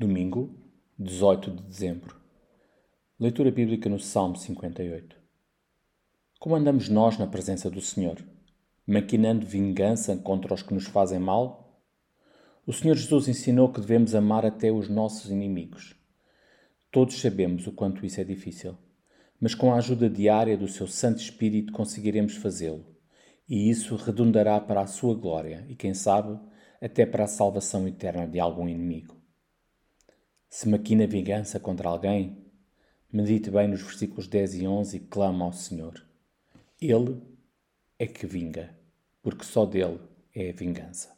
Domingo, 18 de dezembro. Leitura bíblica no Salmo 58. Como andamos nós na presença do Senhor? Maquinando vingança contra os que nos fazem mal? O Senhor Jesus ensinou que devemos amar até os nossos inimigos. Todos sabemos o quanto isso é difícil, mas com a ajuda diária do seu Santo Espírito conseguiremos fazê-lo, e isso redundará para a sua glória e, quem sabe, até para a salvação eterna de algum inimigo. Se maquina vingança contra alguém, medite bem nos versículos 10 e 11 e clama ao Senhor. Ele é que vinga, porque só dele é a vingança.